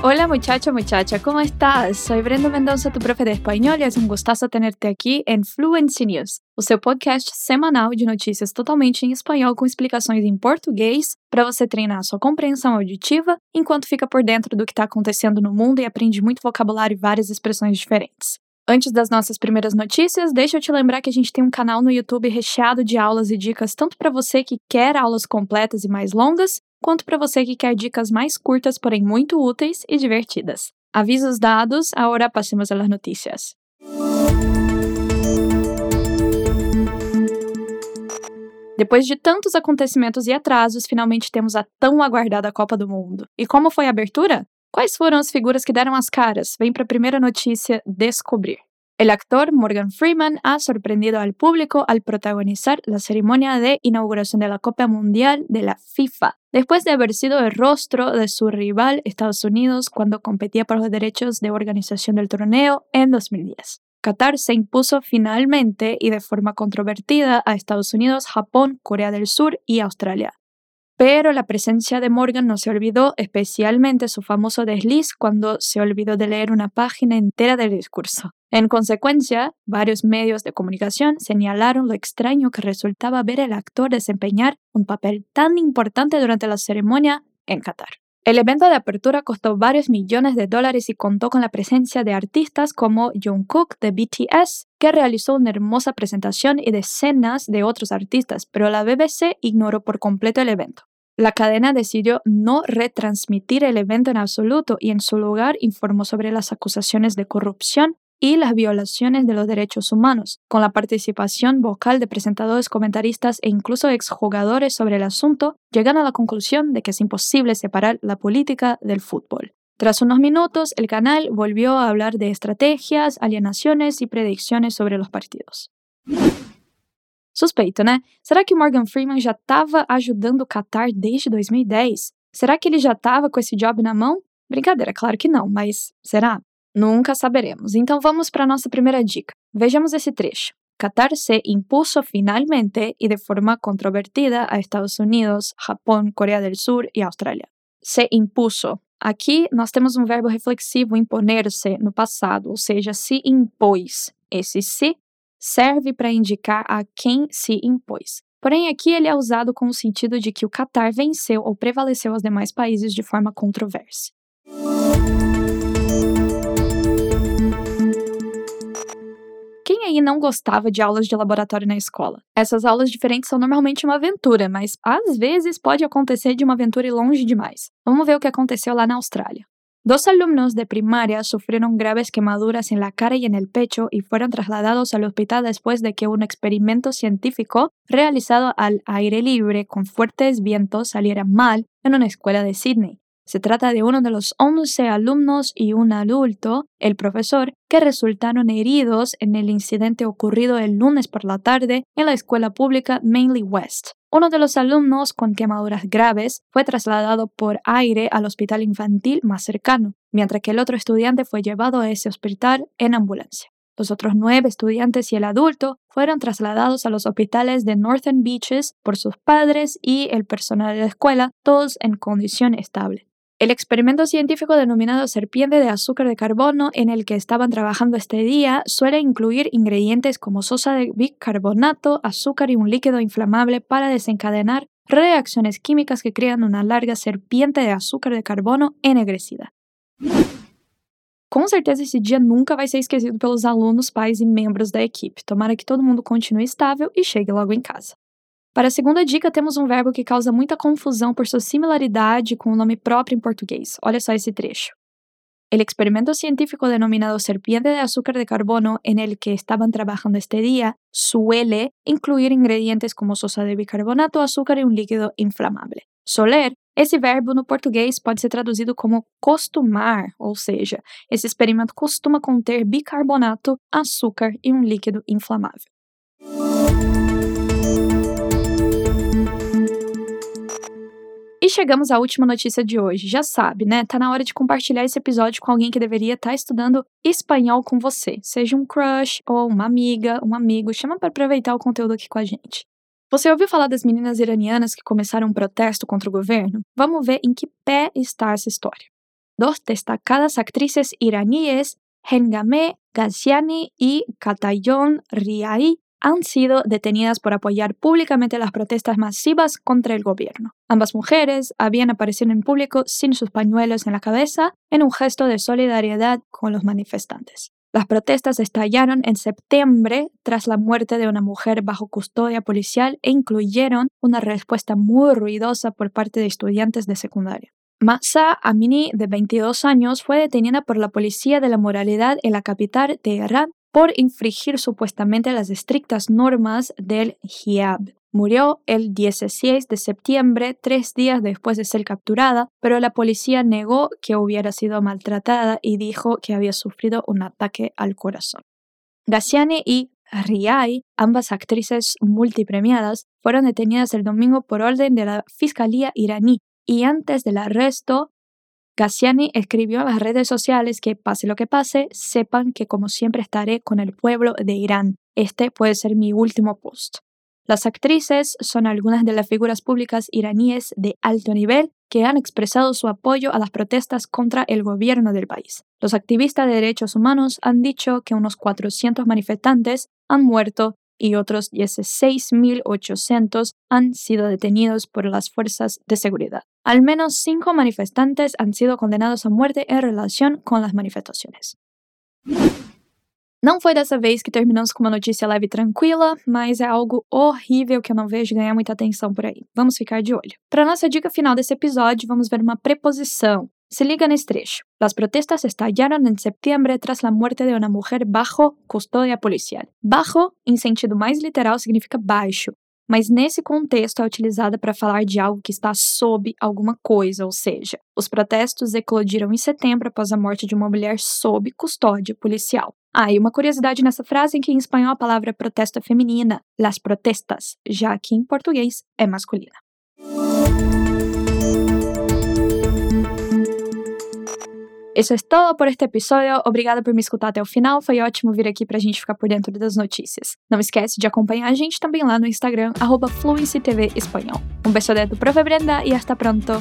Hola muchacho, muchacha, ¿cómo estás? Soy Brenda Mendoza, tu profe de espanhol, e é um gostoso tenerte aqui em Fluency News, o seu podcast semanal de notícias totalmente em espanhol com explicações em português para você treinar sua compreensão auditiva enquanto fica por dentro do que está acontecendo no mundo e aprende muito vocabulário e várias expressões diferentes. Antes das nossas primeiras notícias, deixa eu te lembrar que a gente tem um canal no YouTube recheado de aulas e dicas tanto para você que quer aulas completas e mais longas, quanto para você que quer dicas mais curtas, porém muito úteis e divertidas. Avisos dados, agora passemos às notícias. Depois de tantos acontecimentos e atrasos, finalmente temos a tão aguardada Copa do Mundo. E como foi a abertura? Quais foram as figuras que deram as caras? Vem para a primeira notícia descobrir. El actor Morgan Freeman ha sorprendido al público al protagonizar la ceremonia de inauguración de la Copa Mundial de la FIFA, después de haber sido el rostro de su rival Estados Unidos cuando competía por los derechos de organización del torneo en 2010. Qatar se impuso finalmente y de forma controvertida a Estados Unidos, Japón, Corea del Sur y Australia. Pero la presencia de Morgan no se olvidó, especialmente su famoso desliz cuando se olvidó de leer una página entera del discurso. En consecuencia, varios medios de comunicación señalaron lo extraño que resultaba ver al actor desempeñar un papel tan importante durante la ceremonia en Qatar. El evento de apertura costó varios millones de dólares y contó con la presencia de artistas como Jungkook de BTS, que realizó una hermosa presentación y decenas de otros artistas, pero la BBC ignoró por completo el evento. La cadena decidió no retransmitir el evento en absoluto y en su lugar informó sobre las acusaciones de corrupción y las violaciones de los derechos humanos, con la participación vocal de presentadores, comentaristas e incluso exjugadores sobre el asunto, llegan a la conclusión de que es imposible separar la política del fútbol. Tras unos minutos, el canal volvió a hablar de estrategias, alienaciones y predicciones sobre los partidos. Suspeito, né? Será que Morgan Freeman já estava ajudando o Qatar desde 2010? Será que ele já estava com esse job na mão? Brincadeira, claro que não, mas será? Nunca saberemos. Então vamos para nossa primeira dica. Vejamos esse trecho. Qatar se impuso finalmente y de forma controvertida a Estados Unidos, Japón, Corea del Sur y Australia. Se impuso. Aqui nós temos um verbo reflexivo imponer-se no passado, ou seja, se impôs. Esse se serve para indicar a quem se impôs. Porém, aqui ele é usado com o sentido de que o Qatar venceu ou prevaleceu aos demais países de forma controversa. Quem aí não gostava de aulas de laboratório na escola? Essas aulas diferentes são normalmente uma aventura, mas às vezes pode acontecer de uma aventura ir longe demais. Vamos ver o que aconteceu lá na Austrália. Dos alumnos de primaria sufrieron graves quemaduras en la cara y en el pecho y fueron trasladados al hospital después de que un experimento científico realizado al aire libre con fuertes vientos saliera mal en una escuela de Sydney. Se trata de uno de los 11 alumnos y un adulto, el profesor, que resultaron heridos en el incidente ocurrido el lunes por la tarde en la escuela pública Mainly West. Uno de los alumnos con quemaduras graves fue trasladado por aire al hospital infantil más cercano, mientras que el otro estudiante fue llevado a ese hospital en ambulancia. Los otros nueve estudiantes y el adulto fueron trasladados a los hospitales de Northern Beaches por sus padres y el personal de la escuela, todos en condición estable. El experimento científico denominado serpiente de azúcar de carbono en el que estaban trabajando este día suele incluir ingredientes como sosa de bicarbonato, azúcar y un líquido inflamable para desencadenar reacciones químicas que crean una larga serpiente de azúcar de carbono ennegrecida. Com certeza esse dia nunca vai ser esquecido pelos alunos, pais e membros da equipe. Tomara que todo mundo continue estável e chegue logo em casa. Para a segunda dica, temos um verbo que causa muita confusão por sua similaridade com o nome próprio em português. Olha só esse trecho. El experimento científico denominado serpiente de azúcar de carbono en el que estaban trabajando este día suele incluir ingredientes como sosa de bicarbonato, azúcar y un líquido inflamable. Soler, esse verbo no português pode ser traduzido como costumar, ou seja, esse experimento costuma conter bicarbonato, açúcar e um líquido inflamável. Chegamos à última notícia de hoje. Já sabe, né? Tá na hora de compartilhar esse episódio com alguém que deveria estar tá estudando espanhol com você. Seja um crush ou uma amiga, um amigo. Chama para aproveitar o conteúdo aqui com a gente. Você ouviu falar das meninas iranianas que começaram um protesto contra o governo? Vamos ver em que pé está essa história. dos destacadas actrices iraníes, Hengame Ghaziani y Katayon Riai, han sido detenidas por apoyar públicamente las protestas masivas contra el gobierno. Ambas mujeres habían aparecido en público sin sus pañuelos en la cabeza en un gesto de solidaridad con los manifestantes. Las protestas estallaron en septiembre tras la muerte de una mujer bajo custodia policial e incluyeron una respuesta muy ruidosa por parte de estudiantes de secundaria. Masa Amini, de 22 años, fue detenida por la policía de la moralidad en la capital de Irán por infringir supuestamente las estrictas normas del hijab. Murió el 16 de septiembre, tres días después de ser capturada, pero la policía negó que hubiera sido maltratada y dijo que había sufrido un ataque al corazón. Gassiani y Riai, ambas actrices multipremiadas, fueron detenidas el domingo por orden de la Fiscalía iraní y antes del arresto Cassiani escribió en las redes sociales que pase lo que pase, sepan que como siempre estaré con el pueblo de Irán. Este puede ser mi último post. Las actrices son algunas de las figuras públicas iraníes de alto nivel que han expresado su apoyo a las protestas contra el gobierno del país. Los activistas de derechos humanos han dicho que unos 400 manifestantes han muerto y otros 16.800 han sido detenidos por las fuerzas de seguridad. Al menos cinco manifestantes han sido condenados a muerte en relación con las manifestaciones. Não foi dessa vez que terminamos com uma notícia leve e tranquila, mas é algo horrível que eu não vejo ganhar muita atenção por aí. Vamos ficar de olho. Para nossa dica final desse episódio, vamos ver uma preposição. Se liga nesse trecho. Las protestas estallaron en septiembre tras la muerte de una mujer bajo custodia policial. Bajo, em sentido mais literal, significa baixo, mas nesse contexto é utilizada para falar de algo que está sob alguma coisa, ou seja, os protestos eclodiram em setembro após a morte de uma mulher sob custódia policial. Ah, e uma curiosidade nessa frase é que em espanhol a palavra protesto é feminina, las protestas, já que em português é masculina. Isso é todo por este episódio. Obrigada por me escutar até o final. Foi ótimo vir aqui pra gente ficar por dentro das notícias. Não esquece de acompanhar a gente também lá no Instagram, arroba Espanhol. Um beijo dentro, profe Brenda, e hasta pronto.